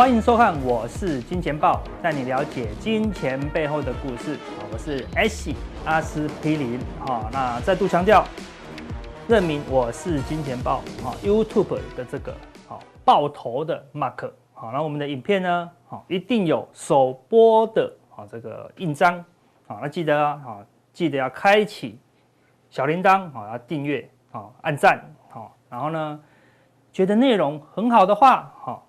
欢迎收看，我是金钱豹，带你了解金钱背后的故事。我是 S 阿司匹林。好，那再度强调，认明我是金钱豹啊 YouTube 的这个好爆头的 Mark。好，那我们的影片呢，好一定有首播的啊这个印章。好，那记得啊，好记得要开启小铃铛，好要订阅，好按赞，好，然后呢，觉得内容很好的话，好。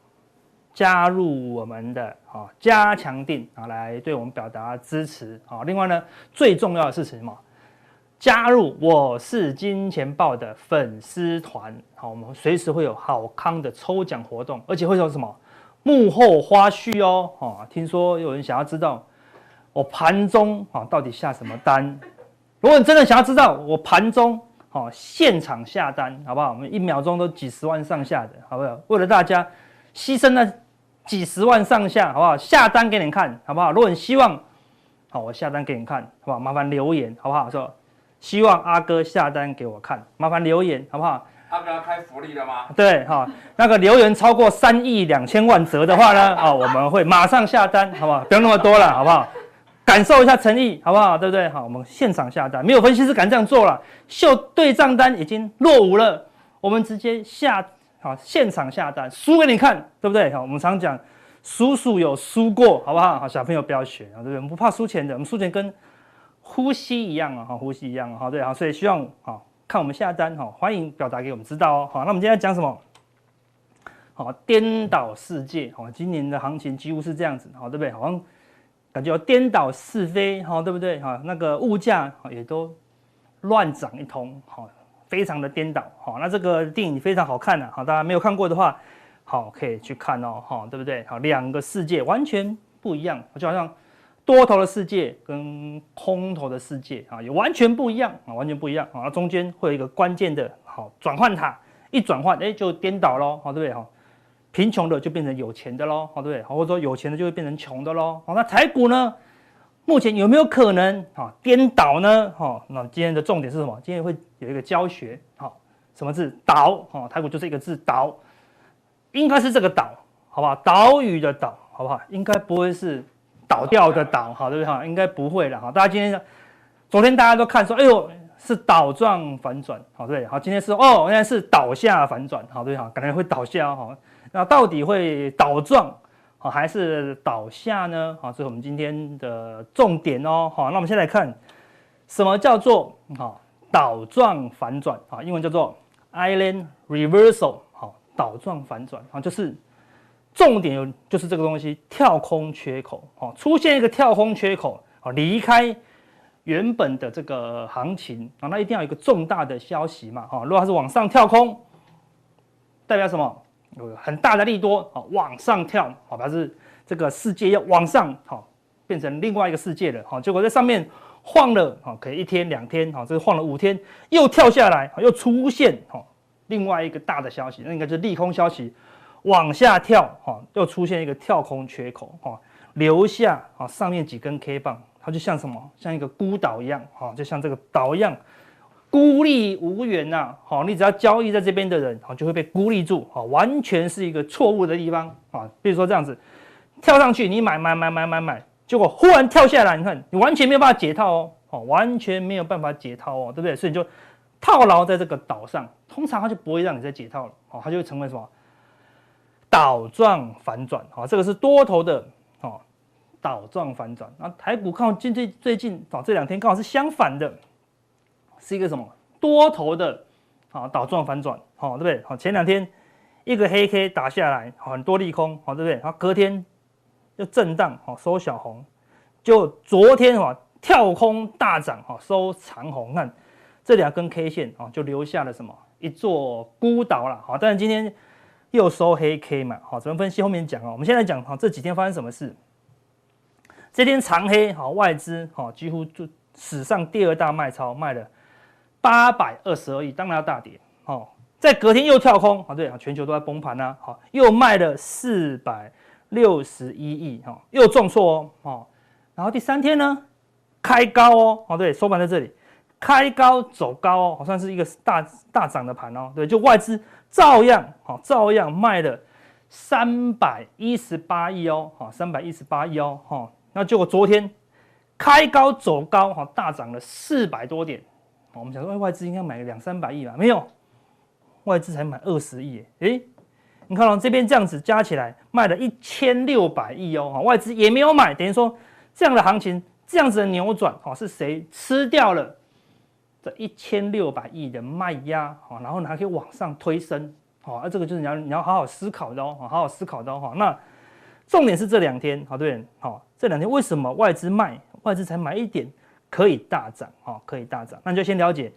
加入我们的啊加强定啊，来对我们表达支持啊。另外呢，最重要的是什么？加入我是金钱豹的粉丝团。好，我们随时会有好康的抽奖活动，而且会有什么幕后花絮哦。啊，听说有人想要知道我盘中啊到底下什么单？如果你真的想要知道我盘中啊现场下单，好不好？我们一秒钟都几十万上下的，好不好？为了大家。牺牲了几十万上下，好不好？下单给你看，好不好？如果你希望，好，我下单给你看，好不好？麻烦留言，好不好？说希望阿哥下单给我看，麻烦留言，好不好？阿哥要开福利了吗？对，哈，那个留言超过三亿两千万折的话呢，啊，我们会马上下单，好不好？不用那么多了，好不好？感受一下诚意，好不好？对不对？好，我们现场下单，没有分析师敢这样做了，秀对账单已经落伍了，我们直接下。好，现场下单输给你看，对不对？好，我们常讲，叔叔有输过，好不好？好，小朋友不要学啊，对不对？我们不怕输钱的，我们输钱跟呼吸一样啊，哈，呼吸一样啊，好，对，好，所以希望好看我们下单，哈，欢迎表达给我们知道哦。好，那我们今天讲什么？好，颠倒世界，好，今年的行情几乎是这样子，好，对不对？好像感觉颠倒是非，好，对不对？好，那个物价也都乱涨一通，好。非常的颠倒，好，那这个电影非常好看的，好，大家没有看过的话，好，可以去看哦，好，对不对？好，两个世界完全不一样，就好像多头的世界跟空头的世界啊，也完全不一样啊，完全不一样啊，中间会有一个关键的，好，转换塔，一转换，哎，就颠倒喽，好，对不对？哈，贫穷的就变成有钱的喽，好，对不对？好，或者说有钱的就会变成穷的喽，好，那台股呢？目前有没有可能啊颠倒呢？哈，那今天的重点是什么？今天会有一个教学，好，什么字？倒，哈，台股就是一个字倒，应该是这个倒，好不好？岛屿的岛，好不好？应该不会是倒掉的倒，好，对不对？哈，应该不会了，哈。大家今天，昨天大家都看说，哎呦，是倒状反转，好，对，好，今天是哦，现在是倒下反转，好，对，哈，感觉会倒下，哈，那到底会倒状？好，还是倒下呢？好，这是我们今天的重点哦。好，那我们先来看什么叫做好倒状反转啊？英文叫做 Island Reversal。好，倒状反转啊，就是重点有就是这个东西跳空缺口。好，出现一个跳空缺口啊，离开原本的这个行情啊，那一定要有一个重大的消息嘛。哈，如果它是往上跳空，代表什么？有很大的利多，好往上跳，好，表示这个世界要往上，好变成另外一个世界了，好，结果在上面晃了，好，可以一天两天，好，这个晃了五天，又跳下来，又出现，好，另外一个大的消息，那应该是利空消息，往下跳，好，又出现一个跳空缺口，哈，留下，好，上面几根 K 棒，它就像什么，像一个孤岛一样，哈，就像这个岛一样。孤立无援呐，好，你只要交易在这边的人，好，就会被孤立住，好，完全是一个错误的地方，啊，比如说这样子，跳上去你买买买买买买，结果忽然跳下来，你看你完全没有办法解套哦，哦，完全没有办法解套哦，对不对？所以你就套牢在这个岛上，通常它就不会让你再解套了，哦，它就会成为什么倒状反转，好，这个是多头的，哦，倒状反转，那台股靠最近最近，哦，这两天刚好是相反的。是一个什么多头的啊倒状反转，好对不对？好，前两天一个黑 K 打下来，很多利空，好对不对？然后隔天又震荡，好收小红，就昨天哈跳空大涨，哈收长红，看这两根 K 线啊，就留下了什么一座孤岛了，好，但是今天又收黑 K 嘛，好，怎么分析后面讲啊？我们先来讲哈这几天发生什么事？这天长黑，好外资好几乎就史上第二大卖超卖了。八百二十二亿，当然要大跌，哦，在隔天又跳空，啊，对啊，全球都在崩盘呐，好，又卖了四百六十一亿，哈，又重挫哦，哦，然后第三天呢，开高哦，哦，对，收盘在这里，开高走高哦，好像是一个大大涨的盘哦，对，就外资照样，好，照样卖了三百一十八亿哦，好，三百一十八亿哦，哈，那结果昨天开高走高，哈，大涨了四百多点，我们想说，外资应该买个两三百亿吧，没有，外资才买二十亿，诶，你看到这边这样子加起来卖了一千六百亿哦，外资也没有买，等于说这样的行情，这样子的扭转，哈，是谁吃掉了这一千六百亿的卖压，哈，然后呢还可以往上推升。好，啊、这个就是你要你要好好思考的哦，好好思考的哦。那重点是这两天，好对，好这两天为什么外资卖，外资才买一点可以大涨，好可以大涨，那你就先了解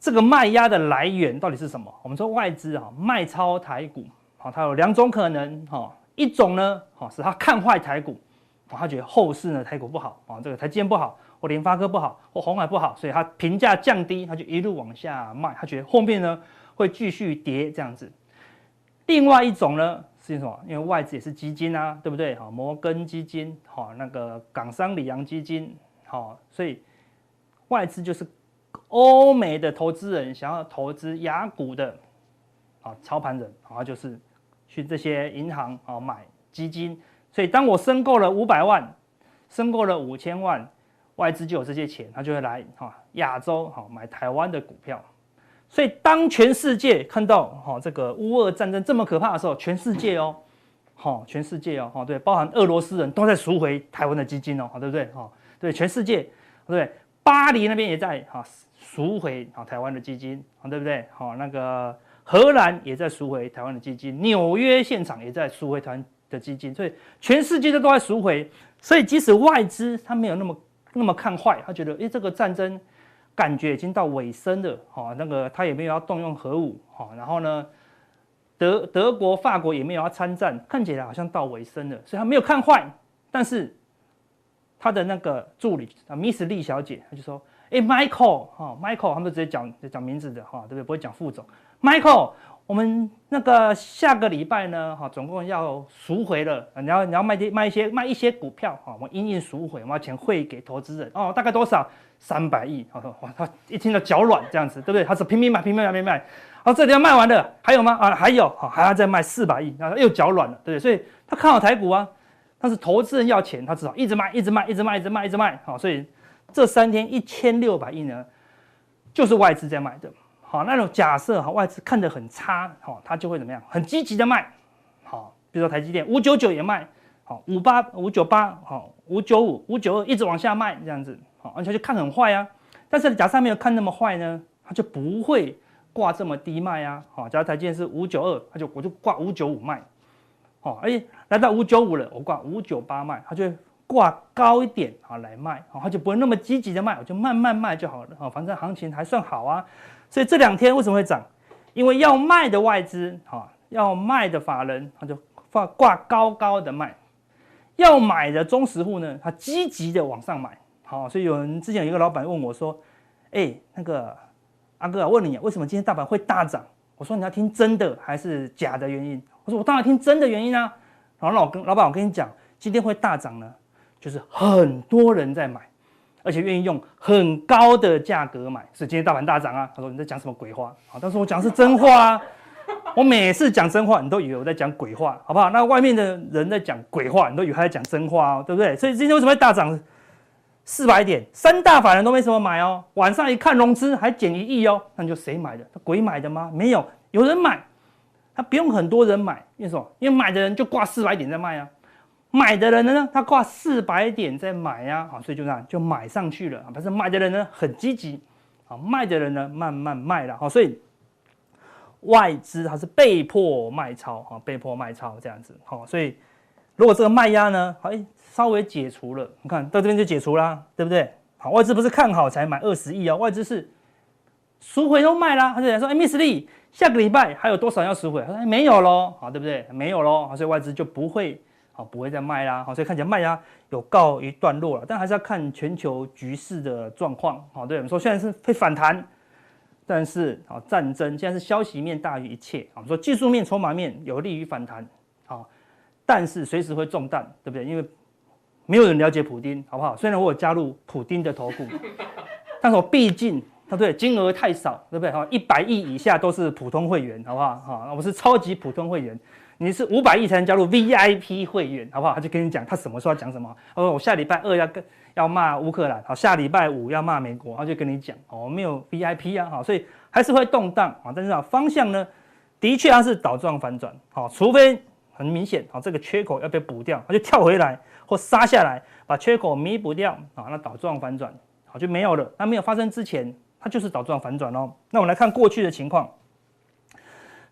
这个卖压的来源到底是什么。我们说外资啊卖超台股，好，它有两种可能，哈，一种呢，好是他看坏台股，他觉得后市呢台股不好，啊这个台积电不好，或联发科不好，或鸿海不好，所以他评价降低，他就一路往下卖，他觉得后面呢。会继续跌这样子，另外一种呢是什么？因为外资也是基金啊，对不对？哈，摩根基金，哈，那个港商里昂基金，好，所以外资就是欧美的投资人想要投资雅股的，啊，操盘人，然后就是去这些银行啊买基金。所以当我申购了五百万，申购了五千万，外资就有这些钱，他就会来哈亚洲好买台湾的股票。所以，当全世界看到哈这个乌俄战争这么可怕的时候，全世界哦，好，全世界哦，对，包含俄罗斯人都在赎回台湾的基金哦，对不对？哈，对，全世界，对，巴黎那边也在哈赎回啊台湾的基金啊，对不对？好，那个荷兰也在赎回台湾的基金，纽约现场也在赎回台湾的基金，所以全世界都都在赎回。所以，即使外资他没有那么那么看坏，他觉得，诶，这个战争。感觉已经到尾声了，哈，那个他也没有要动用核武，哈，然后呢，德德国、法国也没有要参战，看起来好像到尾声了，所以他没有看坏。但是他的那个助理啊，Miss 李小姐，她就说：“哎，Michael，哈，Michael，他们直接讲讲名字的，哈，对不对？不会讲副总，Michael，我们那个下个礼拜呢，哈，总共要赎回了，你要你要卖点卖一些卖一些股票，哈，我们因应赎回，我们要钱汇给投资人，哦，大概多少？”三百亿，好，哇，他一听到脚软这样子，对不对？他说拼命买，拼命买，拼命买，好，这里要卖完了，还有吗？啊，还有，好，还要再卖四百亿，然后又脚软了，对不对？所以他看好台股啊，但是投资人要钱，他至少一直卖，一直卖，一直卖，一直卖，一直卖，好，所以这三天一千六百亿呢，就是外资在卖的，好，那种假设哈，外资看得很差，好，他就会怎么样？很积极的卖，好，比如说台积电五九九也卖，好，五八五九八，好，五九五五九二一直往下卖，这样子。好，而且就看很坏啊，但是假设没有看那么坏呢，他就不会挂这么低卖啊。好，假如台积电是五九二，他就我就挂五九五卖。好，哎，来到五九五了，我挂五九八卖，他就挂高一点啊来卖，好，他就不会那么积极的卖，我就慢慢卖就好了。好，反正行情还算好啊。所以这两天为什么会涨？因为要卖的外资，哈，要卖的法人，他就挂挂高高的卖；要买的中实户呢，他积极的往上买。好，所以有人之前有一个老板问我说：“哎、那个阿哥啊，问你为什么今天大盘会大涨？”我说：“你要听真的还是假的原因？”我说：“我当然听真的原因啊。”然后老跟老板，我跟你讲，今天会大涨呢，就是很多人在买，而且愿意用很高的价格买，所以今天大盘大涨啊。他说：“你在讲什么鬼话？”好，但是我讲的是真话啊。我每次讲真话，你都以为我在讲鬼话，好不好？那外面的人在讲鬼话，你都以为他在讲真话哦，对不对？所以今天为什么会大涨？四百点，三大法人都没什么买哦。晚上一看融资还减一亿哦，那你就谁买的？他鬼买的吗？没有，有人买，他不用很多人买，因为什么？因为买的人就挂四百点在卖啊，买的人呢，他挂四百点在买呀，啊，所以就这样就买上去了啊。但是买的人呢很积极，啊，卖的人呢慢慢卖了，好，所以外资它是被迫卖超啊，被迫卖超这样子，好，所以如果这个卖压呢，哎。稍微解除了，你看到这边就解除啦，对不对？好，外资不是看好才买二十亿啊，外资是赎回都卖啦。他就讲说，哎，Miss Lee，下个礼拜还有多少要赎回？他说，哎，没有喽，好，对不对？没有喽，所以外资就不会，好，不会再卖啦。好，所以看起来卖压有告一段落了，但还是要看全球局势的状况。好，对我们说现在是会反弹，但是好战争现在是消息面大于一切。我们说技术面、筹码面有利于反弹，好，但是随时会中弹，对不对？因为没有人了解普丁，好不好？虽然我有加入普丁的投顾，但是我毕竟，他对金额太少，对不对？哈，一百亿以下都是普通会员，好不好？哈，我是超级普通会员，你是五百亿才能加入 VIP 会员，好不好？他就跟你讲他什么时候要讲什么。他说我下礼拜二要跟要骂乌克兰，好，下礼拜五要骂美国，他就跟你讲哦，没有 VIP 啊，好，所以还是会动荡啊。但是啊，方向呢，的确它是倒状反转，好，除非很明显啊，这个缺口要被补掉，它就跳回来或杀下来，把缺口弥补掉啊，那倒状反转好就没有了。那没有发生之前，它就是倒状反转哦。那我们来看过去的情况。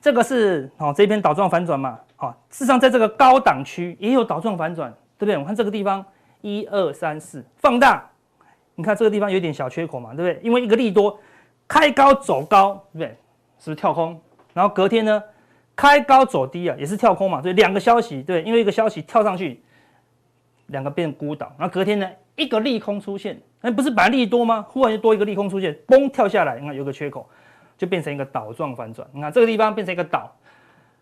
这个是、哦、这边倒状反转嘛？好、哦，事实上在这个高档区也有倒状反转，对不对？我看这个地方一二三四放大，你看这个地方有点小缺口嘛，对不对？因为一个利多开高走高，对不对？是不是跳空？然后隔天呢开高走低啊，也是跳空嘛。所以两个消息，对，因为一个消息跳上去，两个变孤岛。然后隔天呢一个利空出现，那不是本来利多吗？忽然就多一个利空出现，嘣跳下来，你看有个缺口。就变成一个倒状反转，你看这个地方变成一个倒，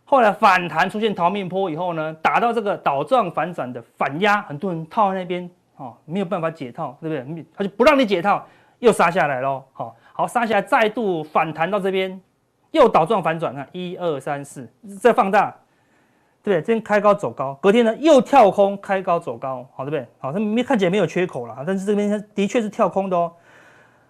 后来反弹出现逃命坡以后呢，打到这个倒状反转的反压，很多人套在那边，哦，没有办法解套，对不对？他就不让你解套，又杀下来喽，好，好杀下来，再度反弹到这边，又倒状反转，看一二三四，再放大，对不对？这边开高走高，隔天呢又跳空开高走高，好，对不对？好，它没看起来没有缺口了，但是这边的确是跳空的哦。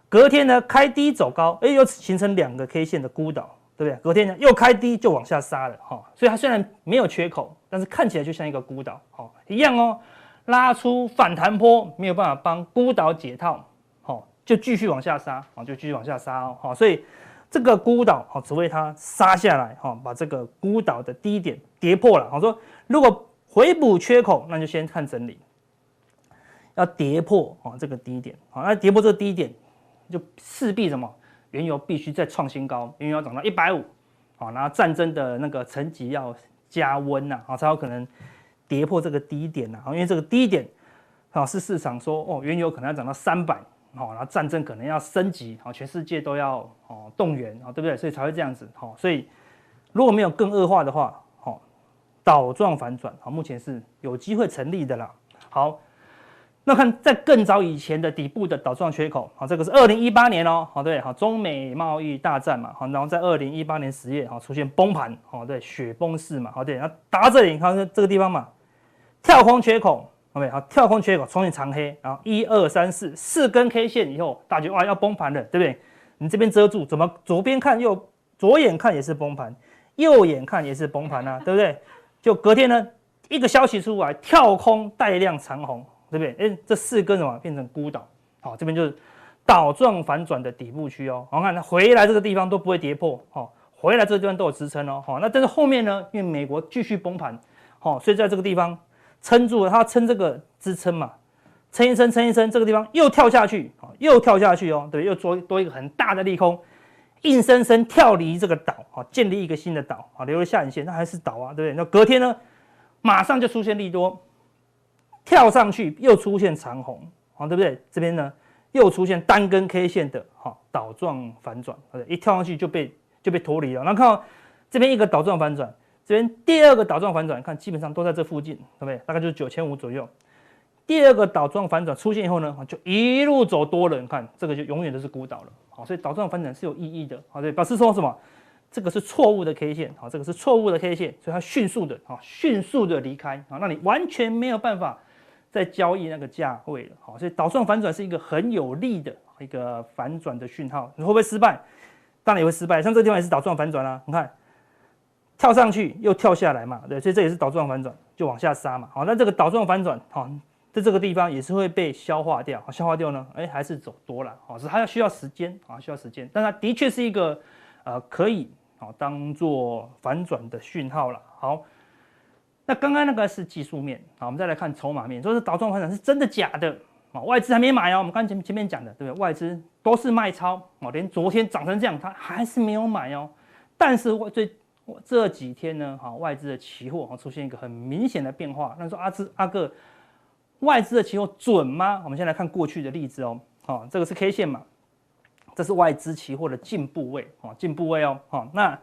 隔天呢，开低走高，哎，又形成两个 K 线的孤岛，对不对？隔天呢，又开低就往下杀了，哈，所以它虽然没有缺口，但是看起来就像一个孤岛，哈，一样哦，拉出反弹坡，没有办法帮孤岛解套，好，就继续往下杀，啊，就继续往下杀哦，好，所以这个孤岛，好，只为它杀下来，哈，把这个孤岛的低点跌破了，好说，如果回补缺口，那就先看整理，要跌破啊这个低点，好，那跌破这个低点。就势必什么，原油必须再创新高，原油要涨到一百五，好，然后战争的那个层级要加温呐，好，才有可能跌破这个低点呐，因为这个低点，啊，是市场说哦，原油可能要涨到三百，好，然后战争可能要升级，好，全世界都要哦动员，啊，对不对？所以才会这样子，好，所以如果没有更恶化的话，倒状反转，好，目前是有机会成立的啦，好。那看在更早以前的底部的倒状缺口，好，这个是二零一八年哦，好对，好中美贸易大战嘛，好，然后在二零一八年十月，好出现崩盘，好对，雪崩式嘛，好对，然后打到这里，你看这个地方嘛，跳空缺口，OK，好，跳空缺口出现长黑，然后一二三四四根 K 线以后，大家哇要崩盘了，对不对？你这边遮住，怎么左边看右左眼看也是崩盘，右眼看也是崩盘啊，对不对？就隔天呢，一个消息出来，跳空带量长红。对不对？哎，这四根什么变成孤岛？好，这边就是倒状反转的底部区哦。我看它回来这个地方都不会跌破，好，回来这个地方都有支撑哦。好，那但是后面呢？因为美国继续崩盘，好，所以在这个地方撑住了，它撑这个支撑嘛，撑一撑，撑一撑，这个地方又跳下去，好，又跳下去哦，对，又多多一个很大的利空，硬生生跳离这个岛，啊，建立一个新的岛，啊，留了下影线，那还是岛啊，对不对？那隔天呢，马上就出现利多。跳上去又出现长红，啊，对不对？这边呢又出现单根 K 线的哈倒状反转，一跳上去就被就被脱离了。然后看到这边一个倒状反转，这边第二个倒状反转，看基本上都在这附近，对不对？大概就是九千五左右。第二个倒状反转出现以后呢，就一路走多了。你看这个就永远都是孤岛了，好，所以倒状反转是有意义的，好，对，表示说什么？这个是错误的 K 线，好，这个是错误的 K 线，所以它迅速的啊迅速的离开好，那你完全没有办法。再交易那个价位了，好，所以倒状反转是一个很有利的一个反转的讯号。你会不会失败？当然也会失败。像这个地方也是倒状反转啦，你看跳上去又跳下来嘛，对，所以这也是倒状反转，就往下杀嘛。好，那这个倒状反转，好，在这个地方也是会被消化掉，消化掉呢，哎，还是走多了，好，是它要需要时间啊，需要时间，但它的确是一个呃可以啊当做反转的讯号了，好。那刚刚那个是技术面，好，我们再来看筹码面，说是倒状反转是真的假的？啊，外资还没买哦，我们刚前前面讲的，对不对？外资都是卖超，哦，连昨天涨成这样，它还是没有买哦。但是我这这几天呢，哈，外资的期货出现一个很明显的变化。那说阿志阿哥，外资的期货准吗？我们先来看过去的例子哦，好，这个是 K 线嘛，这是外资期货的进部位，哦，进部位哦，好，那。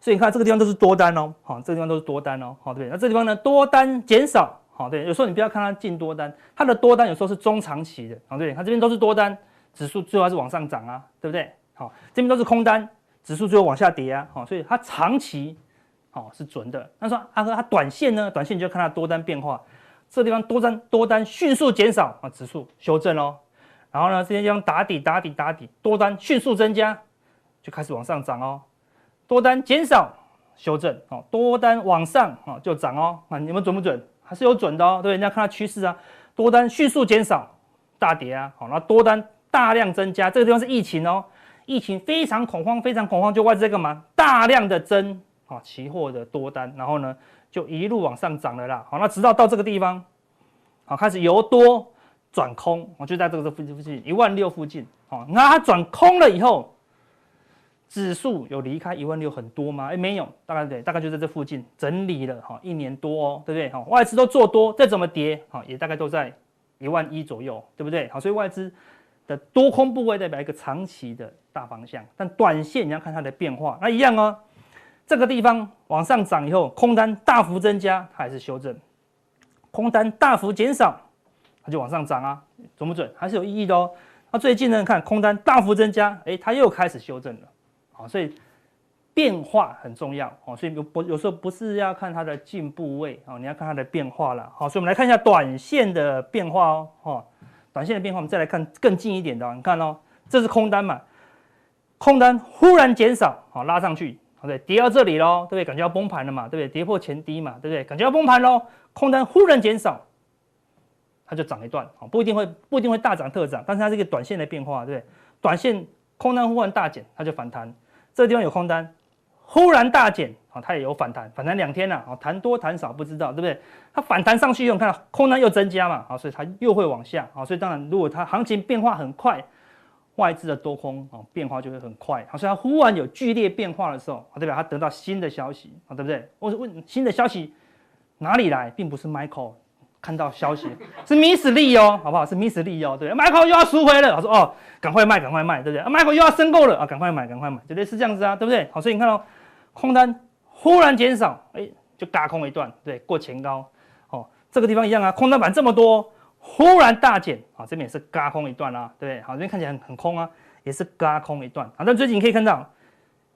所以你看这个地方都是多单哦，好，这个地方都是多单哦，好，对不对？那这地方呢，多单减少，好，对。有时候你不要看它进多单，它的多单有时候是中长期的，好，对。它这边都是多单，指数最后还是往上涨啊，对不对？好，这边都是空单，指数最后往下跌啊，好，所以它长期，好是准的。那说阿哥，它短线呢？短线你就看它多单变化，这地方多单多单迅速减少啊，指数修正喽。然后呢，这些地方打底打底打底，多单迅速增加，就开始往上涨哦。多单减少修正哦，多单往上啊就涨哦。啊，你们准不准？还是有准的哦。对，人家看它趋势啊，多单迅速减少，大跌啊。好，那多单大量增加，这个地方是疫情哦。疫情非常恐慌，非常恐慌，就外资在干嘛？大量的增啊，期货的多单，然后呢，就一路往上涨了啦。好，那直到到这个地方，好，开始由多转空，我就在这个这附近附近一万六附近。好，那它转空了以后，指数有离开一万六很多吗？哎，没有，大概对，大概就在这附近整理了哈，一年多哦，对不对？好，外资都做多，再怎么跌，好，也大概都在一万一左右，对不对？好，所以外资。的多空部位代表一个长期的大方向，但短线你要看它的变化，那一样哦。这个地方往上涨以后，空单大幅增加，它还是修正；空单大幅减少，它就往上涨啊，准不准？还是有意义的哦。那最近呢，看空单大幅增加，哎，它又开始修正了，好，所以变化很重要哦。所以有不有时候不是要看它的进步位哦，你要看它的变化了。好，所以我们来看一下短线的变化哦，哈。短线的变化，我们再来看更近一点的。你看哦，这是空单嘛？空单忽然减少，好拉上去，好对，跌到这里喽，对不对？感觉要崩盘了嘛，对不对？跌破前低嘛，对不对？感觉要崩盘喽，空单忽然减少，它就涨一段，啊，不一定会不一定会大涨特涨，但是它是一个短线的变化，对不对？短线空单忽然大减，它就反弹。这个地方有空单。忽然大减，啊，它也有反弹，反弹两天了，啊，弹多弹少不知道，对不对？它反弹上去以后，看空单又增加嘛，啊，所以它又会往下，啊，所以当然如果它行情变化很快，外资的多空啊变化就会很快，好，所以它忽然有剧烈变化的时候，啊，代表它得到新的消息，啊，对不对？我问新的消息哪里来，并不是 Michael 看到消息，是 Miss Lee 哦，好不好？是 Miss Lee 哦，对，Michael 又要赎回了，我说哦，赶快卖，赶快卖，对不对？啊，Michael 又要申购了，啊，赶快买，赶快买，绝对是这样子啊，对不对？好，所以你看到。空单忽然减少，哎，就轧空一段，对，过前高，哦，这个地方一样啊，空单板这么多，忽然大减，啊，这边也是嘎空一段啦，对不对？好，这边看起来很很空啊，也是嘎空一段，啊，但最近你可以看到，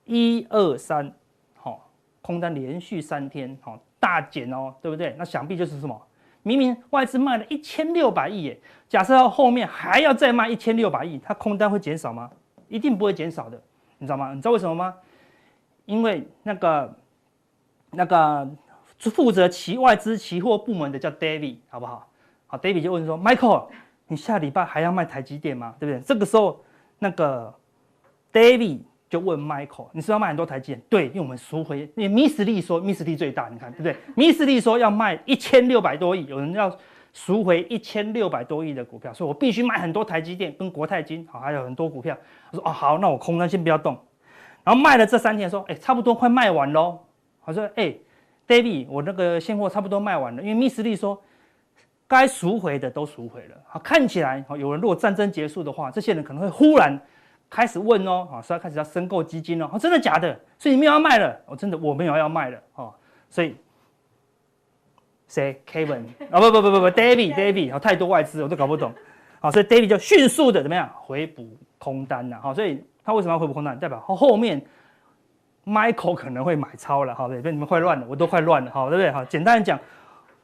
一二三，好，空单连续三天，好，大减哦，对不对？那想必就是什么？明明外资卖了一千六百亿，耶，假设到后面还要再卖一千六百亿，它空单会减少吗？一定不会减少的，你知道吗？你知道为什么吗？因为那个那个负责期外资期货部门的叫 David，好不好？好，David 就问说：“Michael，你下礼拜还要卖台积电吗？对不对？”这个时候，那个 David 就问 Michael：“ 你是要卖很多台积电？”对，因为我们赎回，因为 Miss Lee 说 Miss Lee 最大，你看对不对？Miss Lee 说要卖一千六百多亿，有人要赎回一千六百多亿的股票，所以我必须卖很多台积电跟国泰金，好，还有很多股票。我说：“哦，好，那我空单先不要动。”然后卖了这三天，说，哎，差不多快卖完喽。我说，哎，David，我那个现货差不多卖完了，因为 Miss Lee 说，该赎回的都赎回了。好，看起来，有人如果战争结束的话，这些人可能会忽然开始问哦，啊，说要开始要申购基金哦，真的假的？所以你们要卖了？我真的我没有要卖了，哦，所以谁？Kevin 啊，不不不不不，David，David，好，太多外资我都搞不懂，好，所以 David 就迅速的怎么样回补空单了，好，所以。他为什么要回补空单？代表后面 Michael 可能会买超了，好对，被你们快乱了，我都快乱了，好对不对？好，简单讲，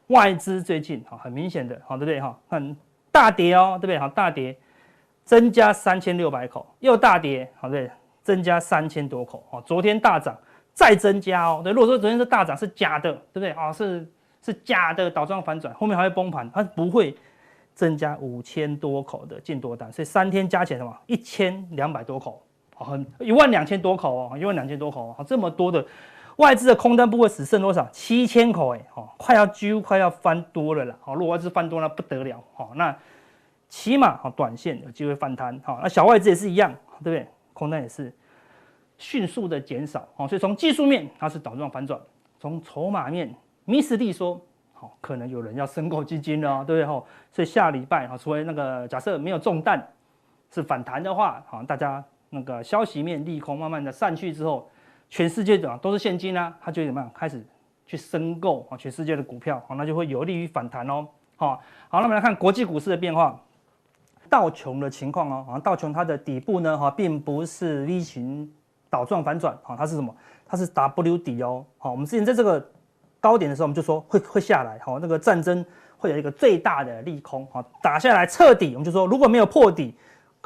外资最近好很明显的，好对不对？哈，很大跌哦，对不对？好大跌，增加三千六百口，又大跌，好对，增加三千多口，哦，昨天大涨，再增加哦，对，如果说昨天是大涨是假的，对不对？啊，是是假的倒装反转，后面还会崩盘，它不会。增加五千多口的净多单，所以三天加起来什么？一千两百多口，很一万两千多口哦，一万两千多口哦，这么多的外资的空单部位只剩多少？七千口哎，哦，快要几乎快要翻多了啦，好，如果外资翻多了不得了，好，那起码好短线有机会反弹，好，那小外资也是一样，对不对？空单也是迅速的减少，哦，所以从技术面它是倒状反转，从筹码面，Miss Lee 说。好，可能有人要申购基金了，对不对？哦，所以下礼拜哈，除非那个假设没有中弹，是反弹的话，好，大家那个消息面利空慢慢的散去之后，全世界的都是现金啊，他就怎么样开始去申购啊，全世界的股票，好，那就会有利于反弹哦。好，好，那我们来看国际股市的变化，道琼的情况哦，啊，道琼它的底部呢，哈，并不是 V 型倒状反转，好，它是什么？它是 W 底哦，好，我们之前在这个高点的时候，我们就说会会下来，好，那个战争会有一个最大的利空，好，打下来彻底，我们就说如果没有破底，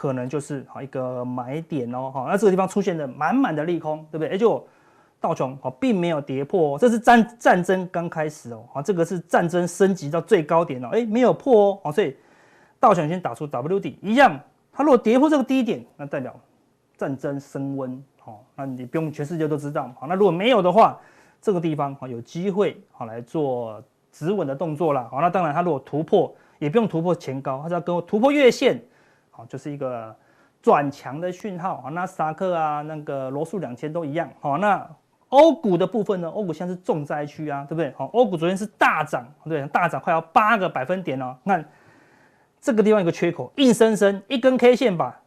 可能就是好一个买点哦，好，那这个地方出现的满满的利空，对不对？哎，就道琼好，并没有跌破，这是战战争刚开始哦，好，这个是战争升级到最高点哦，哎，没有破哦，好，所以道琼先打出 W 底，一样，它如果跌破这个低点，那代表战争升温。好，那你不用全世界都知道。好，那如果没有的话，这个地方好有机会好来做止稳的动作了。好，那当然它如果突破，也不用突破前高，它只要跟突破月线，就是一个转强的讯号。啊，那斯达克啊，那个罗素两千都一样。好，那欧股的部分呢？欧股现在是重灾区啊，对不对？好，欧股昨天是大涨，对，大涨快要八个百分点哦。那这个地方有个缺口，硬生生一根 K 线把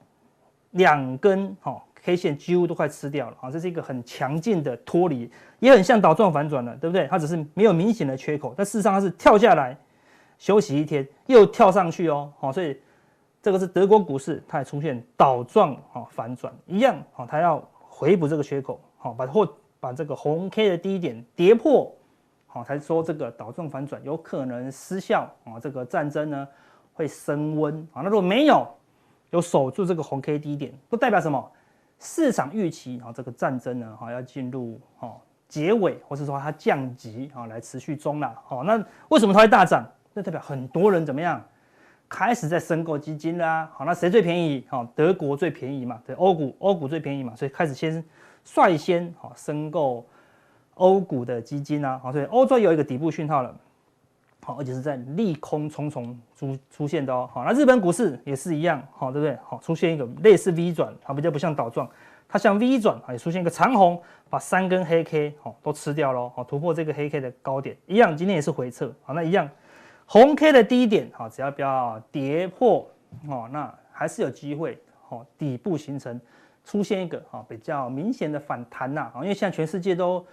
两根好。K 线几乎都快吃掉了啊，这是一个很强劲的脱离，也很像倒状反转了，对不对？它只是没有明显的缺口，但事实上它是跳下来休息一天，又跳上去哦，好，所以这个是德国股市，它也出现倒状啊反转一样啊，它要回补这个缺口，好，把或把这个红 K 的低点跌破，好，才说这个倒状反转有可能失效啊，这个战争呢会升温啊，那如果没有有守住这个红 K 低点，不代表什么？市场预期啊，这个战争呢，哈，要进入哈结尾，或是说它降级啊，来持续中了。好，那为什么它会大涨？那代表很多人怎么样，开始在申购基金啦。好，那谁最便宜？好，德国最便宜嘛，对，欧股欧股最便宜嘛，所以开始先率先好申购欧股的基金啊。好，所以欧洲有一个底部讯号了。好，而且是在利空重重出出现的哦。好，那日本股市也是一样，好，对不对？好，出现一个类似 V 转，它比较不像倒状，它像 V 转，也出现一个长红，把三根黑 K 好都吃掉了，好，突破这个黑 K 的高点，一样，今天也是回撤，好，那一样，红 K 的低点，好，只要不要跌破，哦，那还是有机会，好，底部形成出现一个哈比较明显的反弹呐，啊，因为现在全世界都。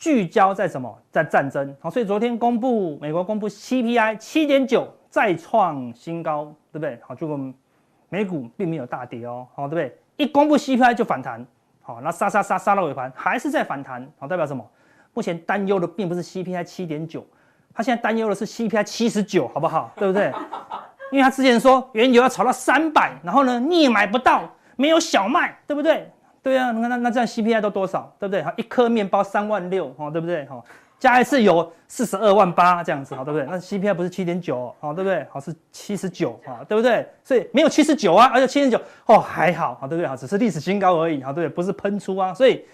聚焦在什么？在战争。好，所以昨天公布美国公布 CPI 七点九，再创新高，对不对？好，结果美股并没有大跌哦，好，对不对？一公布 CPI 就反弹，好，那杀杀杀杀到尾盘还是在反弹，好，代表什么？目前担忧的并不是 CPI 七点九，他现在担忧的是 CPI 七十九，好不好？对不对？因为他之前说原油要炒到三百，然后呢，你也买不到，没有小麦，对不对？对啊，那那那这样 CPI 都多少，对不对？哈，一颗面包三万六，哈，对不对？哈，加一次油四十二万八这样子，好，对不对？那 CPI 不是七点九，好，对不对？好，是七十九，哈，对不对？所以没有七十九啊，而且七点九哦还好，好，对不对？好，只是历史新高而已，好，对不对？不是喷出啊，所以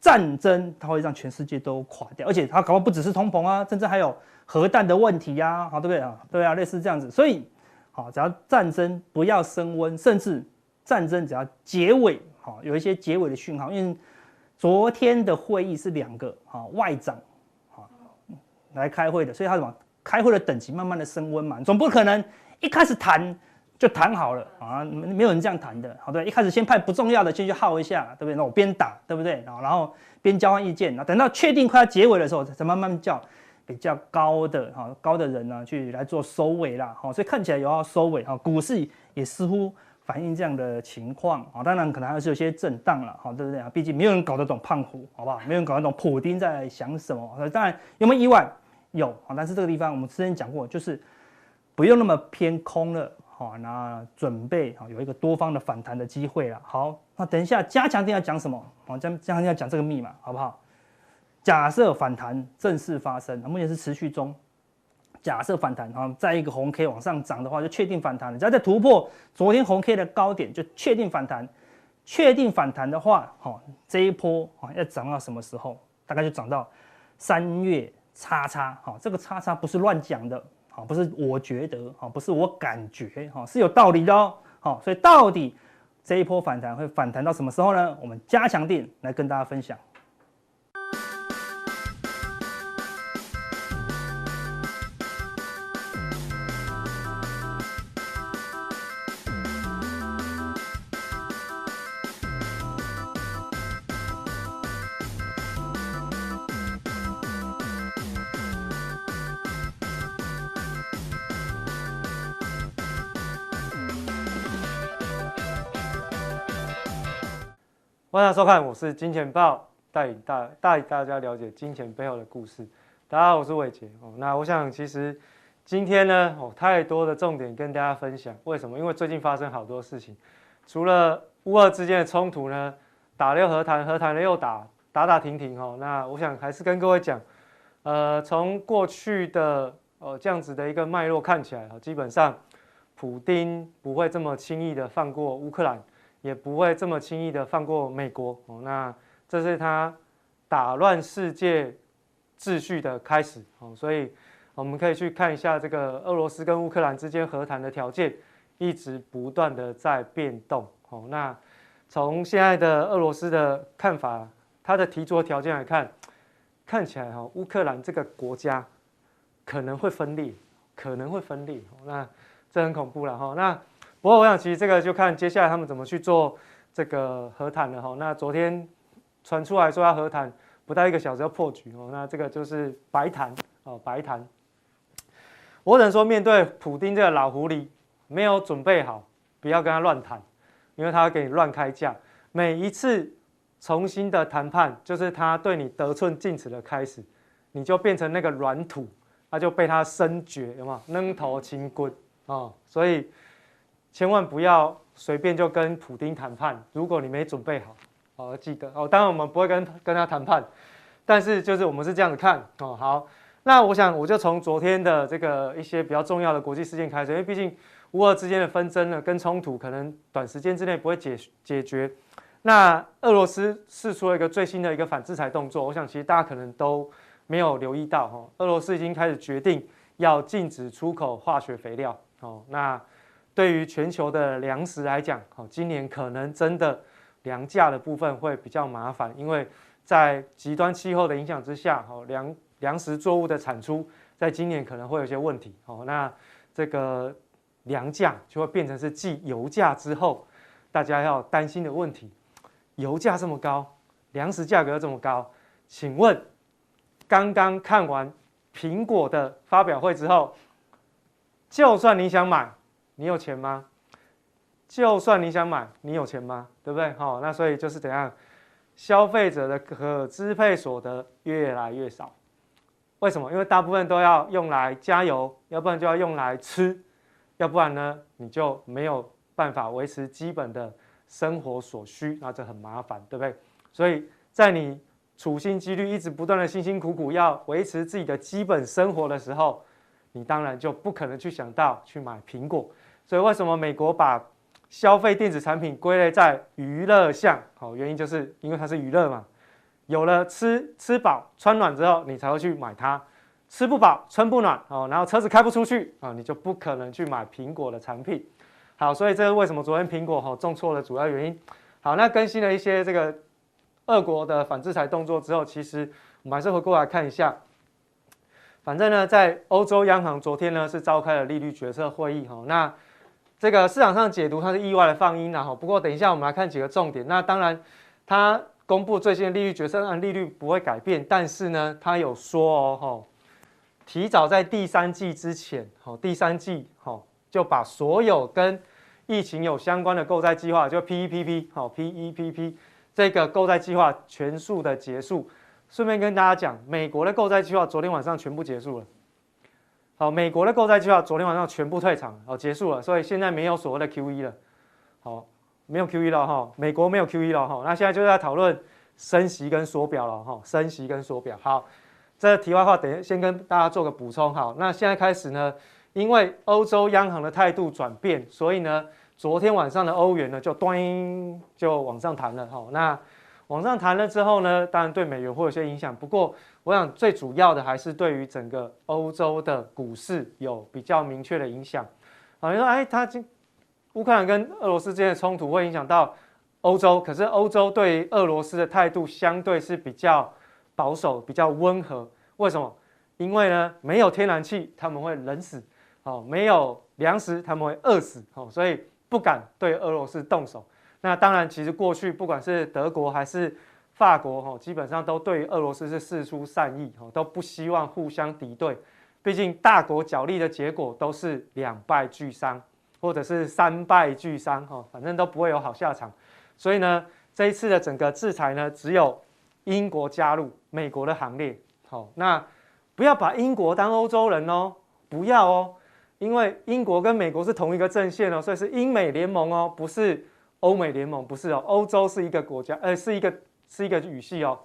战争它会让全世界都垮掉，而且它搞不好不只是通膨啊，甚至还有核弹的问题呀，啊，好，对不对啊？对啊，类似这样子，所以好，只要战争不要升温，甚至战争只要结尾。好，有一些结尾的讯号，因为昨天的会议是两个好外长好来开会的，所以他什么开会的等级慢慢的升温嘛，总不可能一开始谈就谈好了啊，没有人这样谈的，好对，一开始先派不重要的先去耗一下，对不对？那我边打，对不对？然后然后边交换意见，等到确定快要结尾的时候，才慢慢叫比较高的哈高的人呢去来做收尾啦，好，所以看起来有要收尾哈，股市也似乎。反映这样的情况啊，当然可能还是有些震荡了，好，对不对啊？毕竟没有人搞得懂胖虎，好不好？没有人搞得懂普丁在想什么。当然有没有意外？有啊，但是这个地方我们之前讲过，就是不用那么偏空了，好，那准备好有一个多方的反弹的机会了。好，那等一下加强錠要讲什么？好，加加强錠要讲这个密码，好不好？假设反弹正式发生，目前是持续中。假设反弹啊，再一个红 K 往上涨的话，就确定反弹了。只要再突破昨天红 K 的高点，就确定反弹。确定反弹的话，哈，这一波啊要涨到什么时候？大概就涨到三月叉叉。哈，这个叉叉不是乱讲的，啊，不是我觉得，啊，不是我感觉，哈，是有道理的哦。好，所以到底这一波反弹会反弹到什么时候呢？我们加强点来跟大家分享。欢迎收看，我是金钱豹，带领大带大家了解金钱背后的故事。大家好，我是伟杰哦。那我想其实今天呢，哦，太多的重点跟大家分享。为什么？因为最近发生好多事情，除了乌俄之间的冲突呢，打了又和谈，和谈了又打，打打停停哦。那我想还是跟各位讲，呃，从过去的呃这样子的一个脉络看起来，基本上。普丁不会这么轻易的放过乌克兰，也不会这么轻易的放过美国哦。那这是他打乱世界秩序的开始哦。所以我们可以去看一下这个俄罗斯跟乌克兰之间和谈的条件，一直不断的在变动哦。那从现在的俄罗斯的看法，他的提出条件来看，看起来哈，乌克兰这个国家可能会分裂，可能会分裂。那这很恐怖了哈，那不过我想其实这个就看接下来他们怎么去做这个和谈了哈。那昨天传出来说要和谈，不到一个小时要破局哦，那这个就是白谈哦，白谈。我只能说面对普丁这个老狐狸，没有准备好，不要跟他乱谈，因为他会给你乱开价。每一次重新的谈判，就是他对你得寸进尺的开始，你就变成那个软土，他就被他深掘，有没有？扔头轻棍。哦，所以千万不要随便就跟普丁谈判，如果你没准备好，哦，记得哦。当然我们不会跟跟他谈判，但是就是我们是这样子看哦。好，那我想我就从昨天的这个一些比较重要的国际事件开始，因为毕竟乌俄之间的纷争呢跟冲突可能短时间之内不会解解决。那俄罗斯试出了一个最新的一个反制裁动作，我想其实大家可能都没有留意到哈，俄罗斯已经开始决定要禁止出口化学肥料。哦，那对于全球的粮食来讲，哦，今年可能真的粮价的部分会比较麻烦，因为在极端气候的影响之下，哦，粮粮食作物的产出在今年可能会有些问题。哦，那这个粮价就会变成是继油价之后大家要担心的问题。油价这么高，粮食价格又这么高，请问刚刚看完苹果的发表会之后，就算你想买，你有钱吗？就算你想买，你有钱吗？对不对？好，那所以就是怎样，消费者的可支配所得越来越少。为什么？因为大部分都要用来加油，要不然就要用来吃，要不然呢，你就没有办法维持基本的生活所需，那这很麻烦，对不对？所以在你处心积虑、一直不断的辛辛苦苦要维持自己的基本生活的时候，你当然就不可能去想到去买苹果，所以为什么美国把消费电子产品归类在娱乐项？好，原因就是因为它是娱乐嘛。有了吃吃饱穿暖之后，你才会去买它。吃不饱穿不暖哦，然后车子开不出去啊，你就不可能去买苹果的产品。好，所以这是为什么昨天苹果哈重挫的主要原因。好，那更新了一些这个俄国的反制裁动作之后，其实我们还是回过来看一下。反正呢，在欧洲央行昨天呢是召开了利率决策会议哈，那这个市场上解读它是意外的放鹰了哈。不过等一下我们来看几个重点。那当然，它公布最新的利率决策案，利率不会改变，但是呢，它有说哦哈，提早在第三季之前，哈，第三季哈就把所有跟疫情有相关的购债计划，就 PEPP 好 PEPP 这个购债计划全数的结束。顺便跟大家讲，美国的购债计划昨天晚上全部结束了。好，美国的购债计划昨天晚上全部退场，好，结束了，所以现在没有所谓的 QE 了。好，没有 QE 了哈，美国没有 QE 了哈。那现在就在讨论升息跟缩表了哈，升息跟缩表。好，这题外话，等下先跟大家做个补充。好，那现在开始呢，因为欧洲央行的态度转变，所以呢，昨天晚上的欧元呢就咚就往上弹了。好，那。往上弹了之后呢，当然对美元会有些影响。不过，我想最主要的还是对于整个欧洲的股市有比较明确的影响。啊，你说，哎，它今乌克兰跟俄罗斯之间的冲突会影响到欧洲，可是欧洲对于俄罗斯的态度相对是比较保守、比较温和。为什么？因为呢，没有天然气，他们会冷死；哦，没有粮食，他们会饿死。哦，所以不敢对俄罗斯动手。那当然，其实过去不管是德国还是法国，哈，基本上都对俄罗斯是事出善意，哈，都不希望互相敌对。毕竟大国角力的结果都是两败俱伤，或者是三败俱伤，哈，反正都不会有好下场。所以呢，这一次的整个制裁呢，只有英国加入美国的行列。好，那不要把英国当欧洲人哦，不要哦，因为英国跟美国是同一个阵线哦，所以是英美联盟哦，不是欧美联盟，不是哦，欧洲是一个国家，呃，是一个是一个语系哦，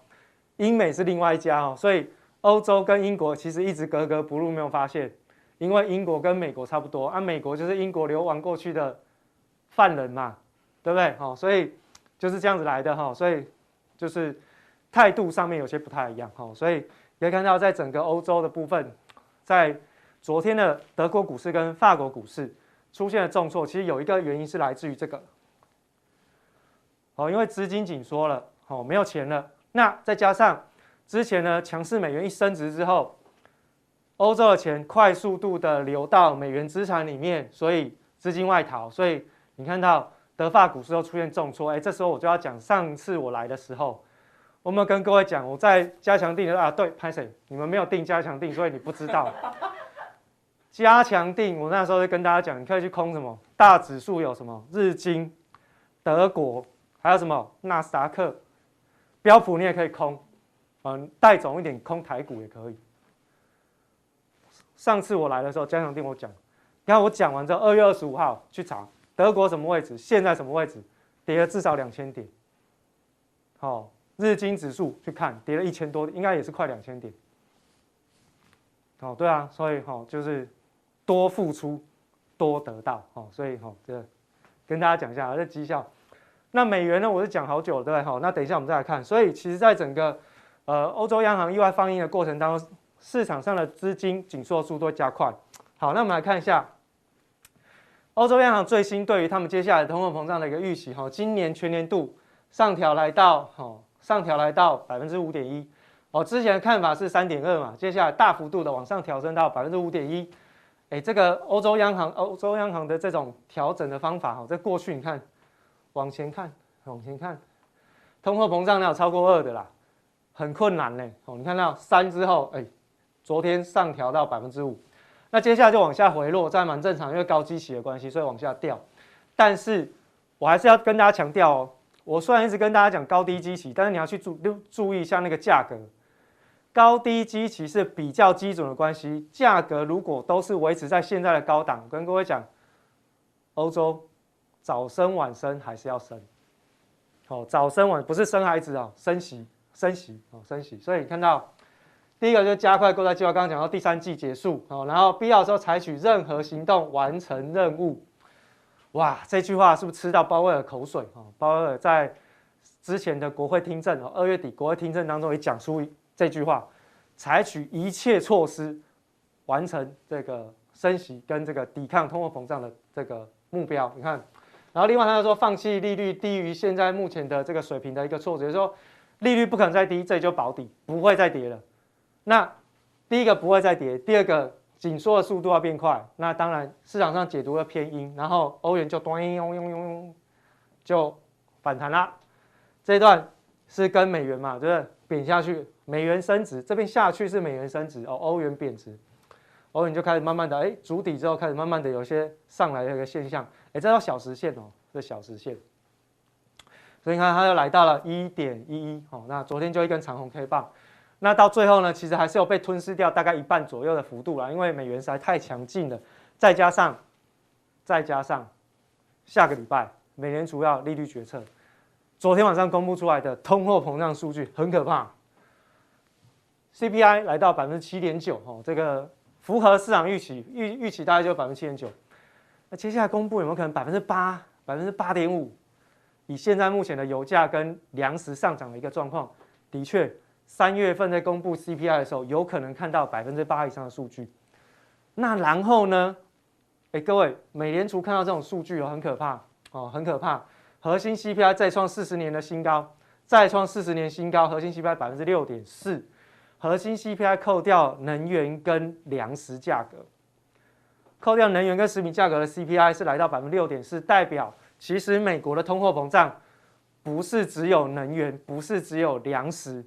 英美是另外一家哦，所以欧洲跟英国其实一直格格不入，没有发现？因为英国跟美国差不多啊，美国就是英国流亡过去的犯人嘛，对不对？好，所以就是这样子来的哈，所以就是态度上面有些不太一样哈，所以可以看到在整个欧洲的部分，在昨天的德国股市跟法国股市出现了重挫，其实有一个原因是来自于这个，哦，因为资金紧缩了，哦，没有钱了，那再加上之前呢强势美元一升值之后。欧洲的钱快速度的流到美元资产里面，所以资金外逃，所以你看到德法股市都出现重挫。哎，这时候我就要讲，上次我来的时候，我们跟各位讲，我在加强錠啊，对，拍谁？你们没有定加强定，所以你不知道。加强定，我那时候就跟大家讲，你可以去空什么？大指数有什么？日经、德国，还有什么？纳斯达克、标普，你也可以空，嗯，带走一点空台股也可以。上次我来的时候，加强錠我讲，然后我讲完之后，二月二十五号去查德国什么位置，现在什么位置，跌了至少两千点。好，日经指数去看，跌了一千多，应该也是快两千点。哦，对啊，所以哈，就是多付出多得到，哦，所以哈，这跟大家讲一下这绩效。那美元呢，我是讲好久了，对不对？好，那等一下我们再来看。所以其实在整个呃欧洲央行意外放映的过程当中。市场上的资金紧缩速度加快。好，那我们来看一下欧洲央行最新对于他们接下来通货膨胀的一个预期。哈，今年全年度上调来到，哈，上调来到百分之五点一。哦，之前的看法是三点二嘛，接下来大幅度的往上调升到百分之五点一。哎，这个欧洲央行，欧洲央行的这种调整的方法，哈，在过去你看，往前看，往前看，通货膨胀哪有超过二的啦？很困难嘞。哦，你看到三之后，哎。昨天上调到百分之五，那接下来就往下回落，这还蛮正常，因为高基期的关系，所以往下掉。但是我还是要跟大家强调哦，我虽然一直跟大家讲高低基期，但是你要去注注意一下那个价格，高低基期是比较基准的关系，价格如果都是维持在现在的高档，跟各位讲，欧洲早生晚生还是要生，哦，早生晚不是生孩子哦，升息升息哦，升息，所以你看到。第一个就是加快购债计划，刚刚讲到第三季结束，然后必要的时候采取任何行动完成任务。哇，这句话是不是吃到鲍威尔口水？鲍威尔在之前的国会听证，二月底国会听证当中也讲出这句话，采取一切措施完成这个升息跟这个抵抗通货膨胀的这个目标。你看，然后另外他又说放弃利率低于现在目前的这个水平的一个措辞，就说利率不可能再低，这里就保底，不会再跌了。那第一个不会再跌，第二个紧缩的速度要变快。那当然市场上解读的偏阴，然后欧元就咚咚咚咚就反弹啦。这一段是跟美元嘛，就是？贬下去，美元升值，这边下去是美元升值哦，欧元贬值，欧元就开始慢慢的哎筑底之后开始慢慢的有些上来的一个现象，哎，这叫小时线哦，这小时线。所以你看它又来到了一点一一哦，那昨天就一根长红 K 棒。那到最后呢，其实还是有被吞噬掉大概一半左右的幅度啦，因为美元实在太强劲了，再加上再加上下个礼拜美联储要利率决策，昨天晚上公布出来的通货膨胀数据很可怕，CPI 来到百分之七点九哦，这个符合市场预期，预预期大概就百分之七点九，那接下来公布有没有可能百分之八、百分之八点五？以现在目前的油价跟粮食上涨的一个状况，的确。三月份在公布 CPI 的时候，有可能看到百分之八以上的数据。那然后呢？哎，各位，美联储看到这种数据哦，很可怕哦，很可怕。核心 CPI 再创四十年的新高，再创四十年新高。核心 CPI 百分之六点四，核心 CPI 扣掉能源跟粮食价格，扣掉能源跟食品价格的 CPI 是来到百分之六点四，代表其实美国的通货膨胀不是只有能源，不是只有粮食。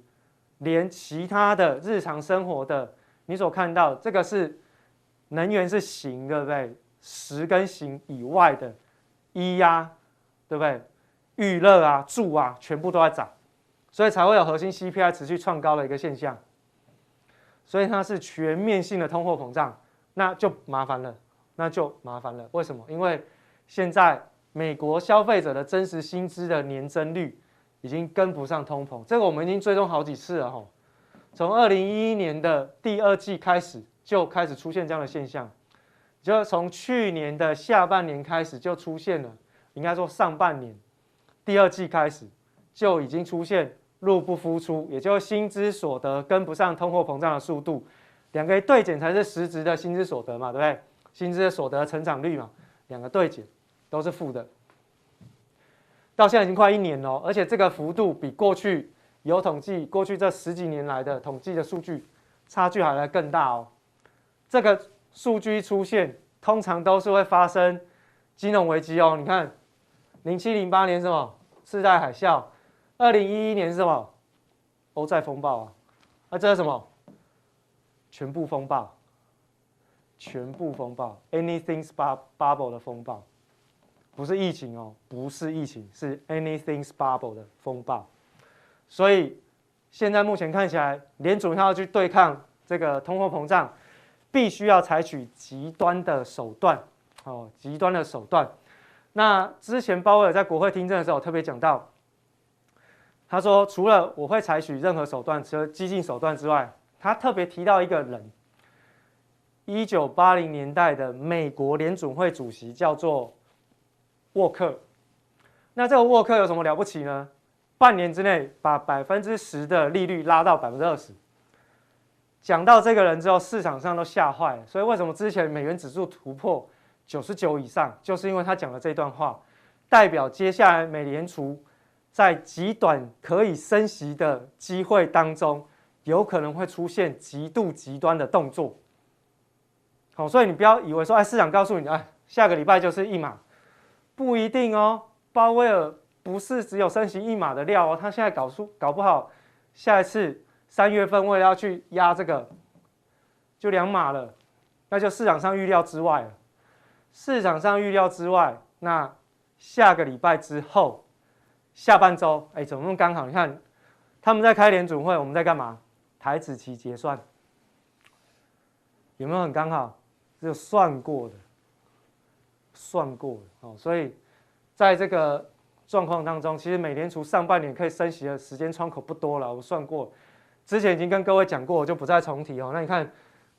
连其他的日常生活的，你所看到这个是能源是行，对不对？食跟行以外的，衣呀，对不对？娱乐啊、住啊，全部都在涨，所以才会有核心 CPI 持续创高的一个现象。所以它是全面性的通货膨胀，那就麻烦了，那就麻烦了。为什么？因为现在美国消费者的真实薪资的年增率已经跟不上通膨，这个我们已经追踪好几次了哈。从二零一一年的第二季开始就开始出现这样的现象，就从去年的下半年开始就出现了，应该说上半年第二季开始就已经出现。入不敷出，也就是薪资所得跟不上通货膨胀的速度，两个一对减才是实质的薪资所得嘛，对不对？薪资的所得成长率嘛，两个对减都是负的。到现在已经快一年了，而且这个幅度比过去有统计过去这十几年来的统计的数据差距还来更大哦。这个数据出现，通常都是会发生金融危机哦。你看，零七零八年什么次贷海啸。二零一一年是什么？欧债风暴啊！啊，这是什么？全部风暴，全部风暴，anything's bubble 的风暴，不是疫情哦，不是疫情，是 anything's bubble 的风暴。所以现在目前看起来，联准要去对抗这个通货膨胀，必须要采取极端的手段哦，极端的手段。那之前鲍威尔在国会听证的时候特别讲到。他说：“除了我会采取任何手段，除了激进手段之外，他特别提到一个人，一九八零年代的美国联准会主席叫做沃克。那这个沃克有什么了不起呢？半年之内把百分之十的利率拉到百分之二十。讲到这个人之后，市场上都吓坏了。所以为什么之前美元指数突破九十九以上，就是因为他讲了这段话，代表接下来美联储。”在极短可以升息的机会当中，有可能会出现极度极端的动作。好，所以你不要以为说，哎，市场告诉你，哎，下个礼拜就是一码，不一定哦。鲍威尔不是只有升息一码的料哦，他现在搞出搞不好，下一次三月份为了要去压这个，就两码了，那就市场上预料之外了。市场上预料之外，那下个礼拜之后。下半周，哎，怎么那么刚好？你看，他们在开联准会，我们在干嘛？台子期结算，有没有很刚好？是有算过的，算过的哦。所以，在这个状况当中，其实美联储上半年可以升息的时间窗口不多了。我算过，之前已经跟各位讲过，我就不再重提哦。那你看，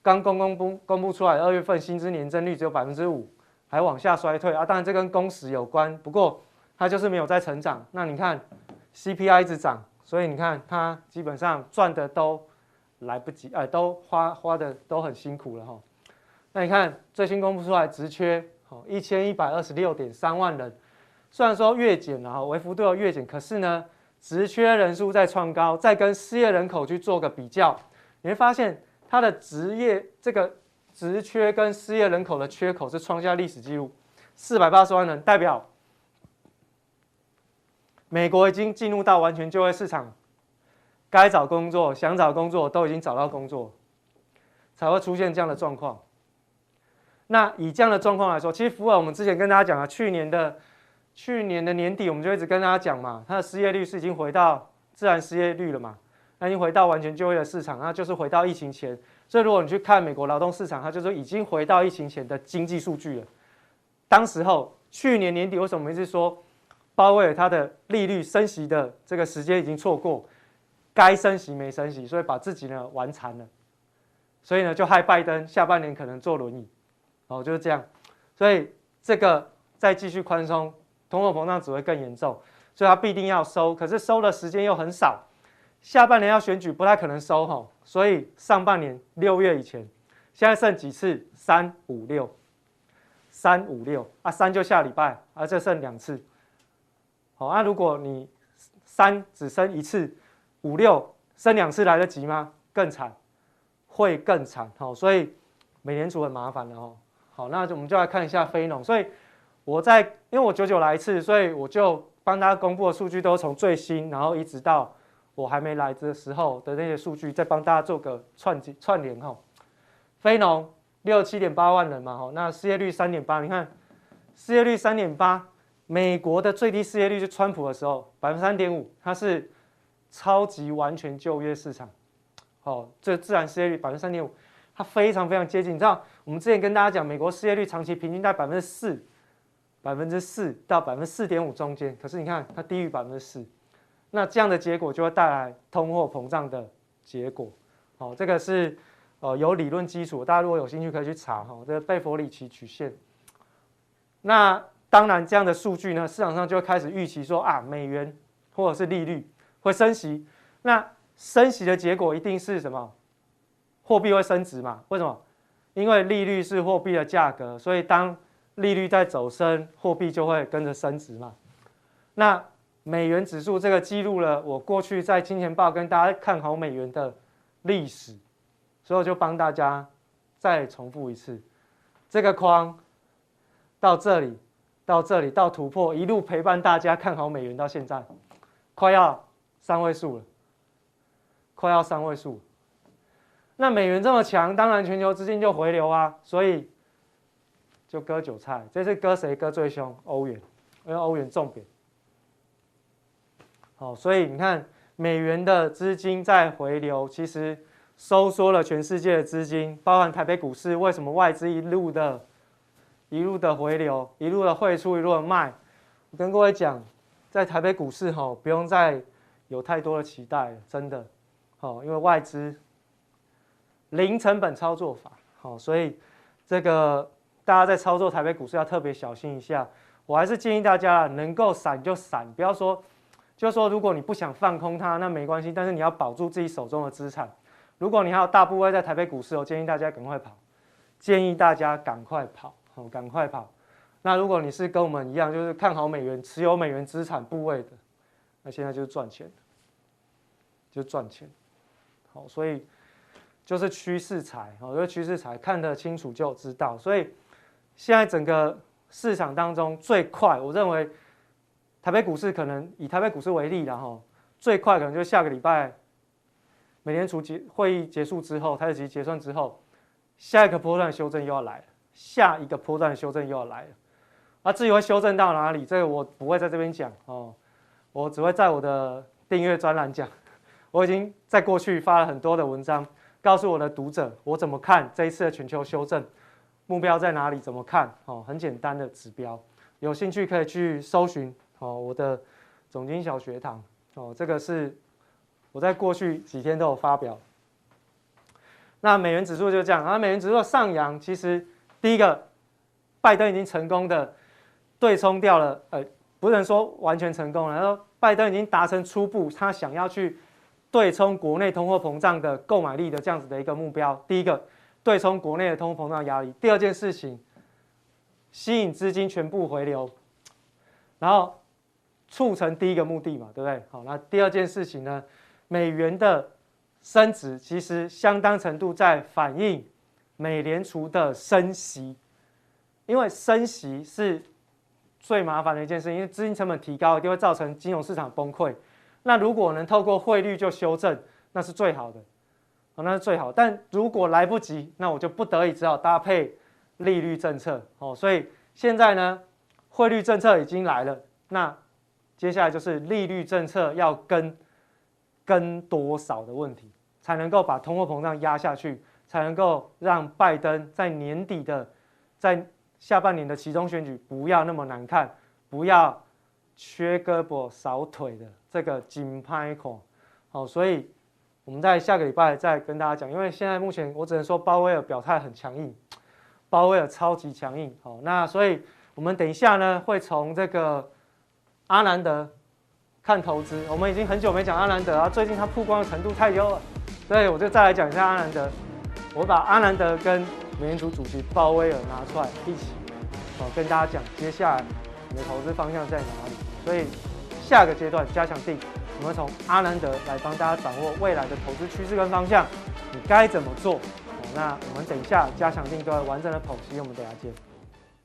刚公公布公布出来，二月份薪资年增率只有百分之五，还往下衰退啊。当然，这跟工时有关，不过。它就是没有在成长，那你看 CPI 一直涨，所以你看它基本上赚的都来不及，哎，都花花的都很辛苦了哈。那你看最新公布出来职缺，哦，一千一百二十六点三万人，虽然说月减了哈，微幅度要月减，可是呢，职缺人数在创高，再跟失业人口去做个比较，你会发现它的职业这个职缺跟失业人口的缺口是创下历史记录，四百八十万人，代表。美国已经进入到完全就业市场，该找工作、想找工作都已经找到工作，才会出现这样的状况。那以这样的状况来说，其实福尔我们之前跟大家讲的，去年的去年的年底，我们就一直跟大家讲嘛，它的失业率是已经回到自然失业率了嘛，那已经回到完全就业的市场，那就是回到疫情前。所以如果你去看美国劳动市场，它就是已经回到疫情前的经济数据了。当时候去年年底，为什么一直说？鲍威尔他的利率升息的这个时间已经错过，该升息没升息，所以把自己呢玩残了，所以呢就害拜登下半年可能坐轮椅，哦就是这样，所以这个再继续宽松，通货膨胀只会更严重，所以它必定要收，可是收的时间又很少，下半年要选举不太可能收哈，所以上半年六月以前，现在剩几次？三五六，三五六啊，三就下礼拜啊，这剩两次。好，那如果你三只升一次，五六升两次来得及吗？更惨，会更惨。好，所以美联储很麻烦的哦。好，那我们就来看一下非农。所以我在，因为我久久来一次，所以我就帮大家公布的数据都从最新，然后一直到我还没来的时候的那些数据，再帮大家做个串串联哈。非农六七点八万人嘛，哈，那失业率三点八，你看失业率三点八。美国的最低失业率是川普的时候百分之三点五，它是超级完全就业市场。好，这自然失业率百分之三点五，它非常非常接近。你知道，我们之前跟大家讲，美国失业率长期平均在百分之四，百分之四到百分之四点五中间。可是你看，它低于百分之四，那这样的结果就会带来通货膨胀的结果。好，这个是呃有理论基础，大家如果有兴趣可以去查哈，这个贝弗里奇曲线。那当然，这样的数据呢，市场上就会开始预期说啊，美元或者是利率会升息。那升息的结果一定是什么？货币会升值嘛？为什么？因为利率是货币的价格，所以当利率在走升，货币就会跟着升值嘛。那美元指数这个记录了我过去在金钱报跟大家看好美元的历史，所以我就帮大家再重复一次，这个框到这里，到这里，到突破，一路陪伴大家看好美元到现在，快要三位数了。快要三位数，那美元这么强，当然全球资金就回流啊，所以就割韭菜。这次割谁割最凶？欧元，因为欧元重贬。好，所以你看美元的资金在回流，其实收缩了全世界的资金，包含台北股市。为什么外资一路的、一路的回流，一路的汇出，一路的卖？我跟各位讲，在台北股市哈，不用再有太多的期待，真的。好，因为外资零成本操作法，好，所以这个大家在操作台北股市要特别小心一下。我还是建议大家能够闪就闪，不要说，就说如果你不想放空它，那没关系，但是你要保住自己手中的资产。如果你还有大部位在台北股市，我建议大家赶快跑，建议大家赶快跑，好，赶快跑。那如果你是跟我们一样，就是看好美元、持有美元资产部位的，那现在就是赚钱，就赚钱。好所以就是趋势财，哦，就是趋势财看得清楚就知道。所以现在整个市场当中最快，我认为台北股市可能以台北股市为例，然后最快可能就下个礼拜美联储结会议结束之后，台指期结算之后，下一个波段修正又要来了，下一个波段修正又要来了。啊，至于会修正到哪里，这个我不会在这边讲哦，我只会在我的订阅专栏讲。我已经在过去发了很多的文章，告诉我的读者我怎么看这一次的全球修正，目标在哪里？怎么看？哦，很简单的指标，有兴趣可以去搜寻哦，我的总经小学堂哦，这个是我在过去几天都有发表。那美元指数就这样，啊美元指数上扬，其实第一个，拜登已经成功的对冲掉了，呃，不能说完全成功了，他说拜登已经达成初步他想要去。对冲国内通货膨胀的购买力的这样子的一个目标，第一个对冲国内的通货膨胀压力，第二件事情吸引资金全部回流，然后促成第一个目的嘛，对不对？好，那第二件事情呢，美元的升值其实相当程度在反映美联储的升息，因为升息是最麻烦的一件事，因为资金成本提高一定会造成金融市场崩溃。那如果能透过汇率就修正，那是最好的，哦，那是最好。但如果来不及，那我就不得已只好搭配利率政策，哦，所以现在呢，汇率政策已经来了，那接下来就是利率政策要跟跟多少的问题，才能够把通货膨胀压下去，才能够让拜登在年底的，在下半年的期中选举不要那么难看，不要缺胳膊少腿的。这个紧拍孔，好，所以我们在下个礼拜再跟大家讲。因为现在目前我只能说鲍威尔表态很强硬，鲍威尔超级强硬，好，那所以我们等一下呢会从这个阿南德看投资。我们已经很久没讲阿南德啊，最近他曝光的程度太优了，所以我就再来讲一下阿南德。我把阿南德跟美联储主席鲍威尔拿出来一起，好，跟大家讲接下来你的投资方向在哪里。所以。下个阶段加强定，我们从阿南德来帮大家掌握未来的投资趋势跟方向，你该怎么做？那我们等一下加强定都要完整的剖析，我们等下见。